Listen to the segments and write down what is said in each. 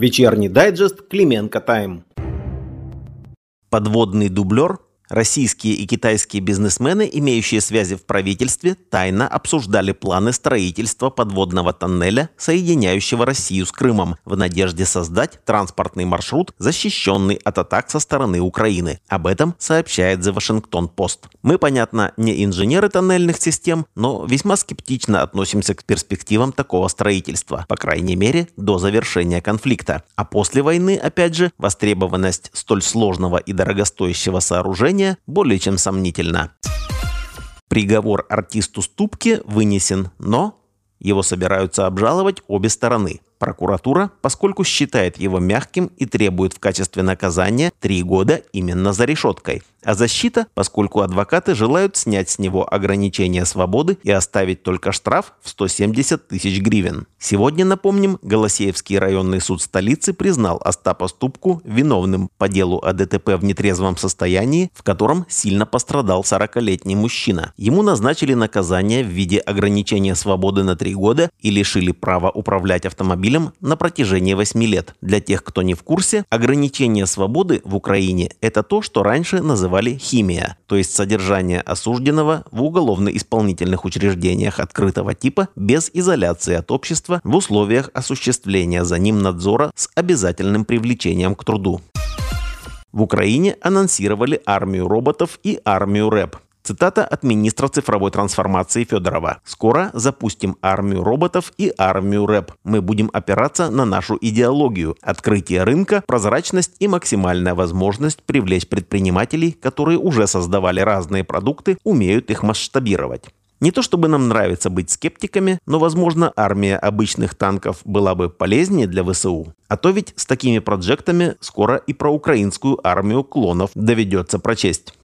Вечерний дайджест Клименко Тайм. Подводный дублер Российские и китайские бизнесмены, имеющие связи в правительстве, тайно обсуждали планы строительства подводного тоннеля, соединяющего Россию с Крымом, в надежде создать транспортный маршрут, защищенный от атак со стороны Украины. Об этом сообщает The Washington Post. Мы, понятно, не инженеры тоннельных систем, но весьма скептично относимся к перспективам такого строительства, по крайней мере, до завершения конфликта. А после войны, опять же, востребованность столь сложного и дорогостоящего сооружения обвинения более чем сомнительно. Приговор артисту Ступке вынесен, но его собираются обжаловать обе стороны. Прокуратура, поскольку считает его мягким и требует в качестве наказания три года именно за решеткой а защита, поскольку адвокаты желают снять с него ограничения свободы и оставить только штраф в 170 тысяч гривен. Сегодня, напомним, Голосеевский районный суд столицы признал Остапа Ступку виновным по делу о ДТП в нетрезвом состоянии, в котором сильно пострадал 40-летний мужчина. Ему назначили наказание в виде ограничения свободы на три года и лишили права управлять автомобилем на протяжении 8 лет. Для тех, кто не в курсе, ограничение свободы в Украине – это то, что раньше называлось называли химия, то есть содержание осужденного в уголовно-исполнительных учреждениях открытого типа без изоляции от общества в условиях осуществления за ним надзора с обязательным привлечением к труду. В Украине анонсировали армию роботов и армию рэп. Цитата от министра цифровой трансформации Федорова. «Скоро запустим армию роботов и армию рэп. Мы будем опираться на нашу идеологию. Открытие рынка, прозрачность и максимальная возможность привлечь предпринимателей, которые уже создавали разные продукты, умеют их масштабировать». Не то чтобы нам нравится быть скептиками, но, возможно, армия обычных танков была бы полезнее для ВСУ. А то ведь с такими проектами скоро и про украинскую армию клонов доведется прочесть.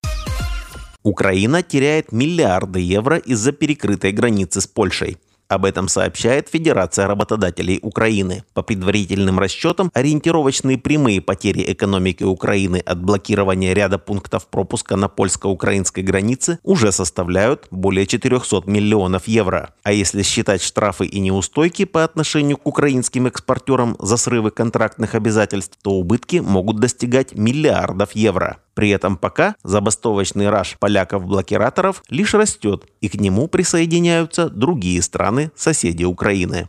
Украина теряет миллиарды евро из-за перекрытой границы с Польшей. Об этом сообщает Федерация работодателей Украины. По предварительным расчетам, ориентировочные прямые потери экономики Украины от блокирования ряда пунктов пропуска на польско-украинской границе уже составляют более 400 миллионов евро. А если считать штрафы и неустойки по отношению к украинским экспортерам за срывы контрактных обязательств, то убытки могут достигать миллиардов евро. При этом пока забастовочный раш поляков-блокираторов лишь растет, и к нему присоединяются другие страны, соседи Украины.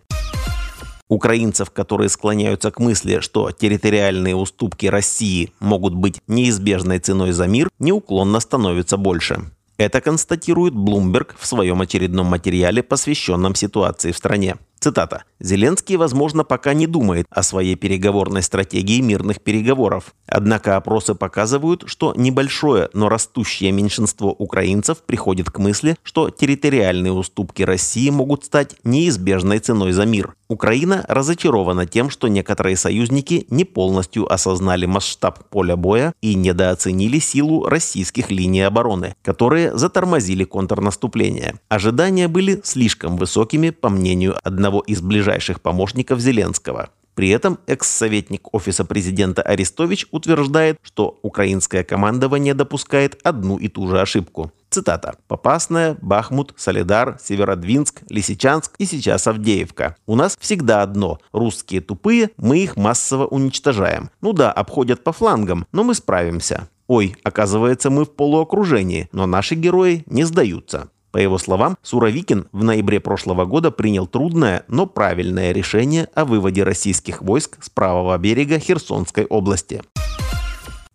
Украинцев, которые склоняются к мысли, что территориальные уступки России могут быть неизбежной ценой за мир, неуклонно становится больше. Это констатирует Bloomberg в своем очередном материале, посвященном ситуации в стране. Цитата. «Зеленский, возможно, пока не думает о своей переговорной стратегии мирных переговоров. Однако опросы показывают, что небольшое, но растущее меньшинство украинцев приходит к мысли, что территориальные уступки России могут стать неизбежной ценой за мир. Украина разочарована тем, что некоторые союзники не полностью осознали масштаб поля боя и недооценили силу российских линий обороны, которые затормозили контрнаступление. Ожидания были слишком высокими, по мнению одного из ближайших помощников Зеленского. При этом экс-советник Офиса президента Арестович утверждает, что украинское командование допускает одну и ту же ошибку. Цитата. «Попасная, Бахмут, Солидар, Северодвинск, Лисичанск и сейчас Авдеевка. У нас всегда одно. Русские тупые, мы их массово уничтожаем. Ну да, обходят по флангам, но мы справимся. Ой, оказывается, мы в полуокружении, но наши герои не сдаются. По его словам, Суровикин в ноябре прошлого года принял трудное, но правильное решение о выводе российских войск с правого берега Херсонской области.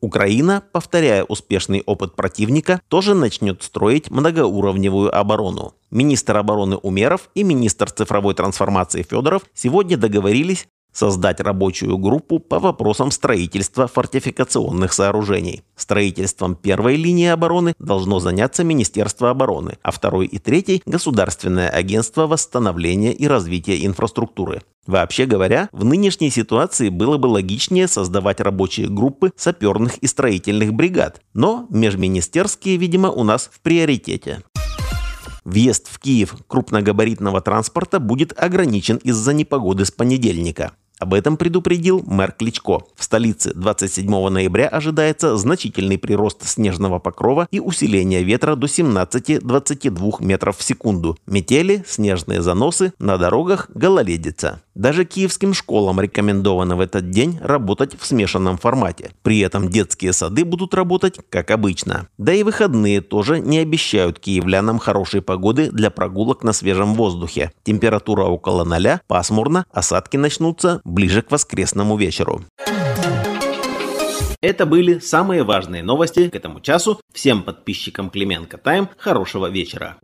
Украина, повторяя успешный опыт противника, тоже начнет строить многоуровневую оборону. Министр обороны Умеров и министр цифровой трансформации Федоров сегодня договорились создать рабочую группу по вопросам строительства фортификационных сооружений. Строительством первой линии обороны должно заняться Министерство обороны, а второй и третий – Государственное агентство восстановления и развития инфраструктуры. Вообще говоря, в нынешней ситуации было бы логичнее создавать рабочие группы саперных и строительных бригад, но межминистерские, видимо, у нас в приоритете. Въезд в Киев крупногабаритного транспорта будет ограничен из-за непогоды с понедельника. Об этом предупредил мэр Кличко. В столице 27 ноября ожидается значительный прирост снежного покрова и усиление ветра до 17-22 метров в секунду. Метели, снежные заносы, на дорогах гололедица. Даже киевским школам рекомендовано в этот день работать в смешанном формате. При этом детские сады будут работать как обычно. Да и выходные тоже не обещают киевлянам хорошей погоды для прогулок на свежем воздухе. Температура около ноля, пасмурно, осадки начнутся ближе к воскресному вечеру. Это были самые важные новости к этому часу. Всем подписчикам Клименко Тайм хорошего вечера.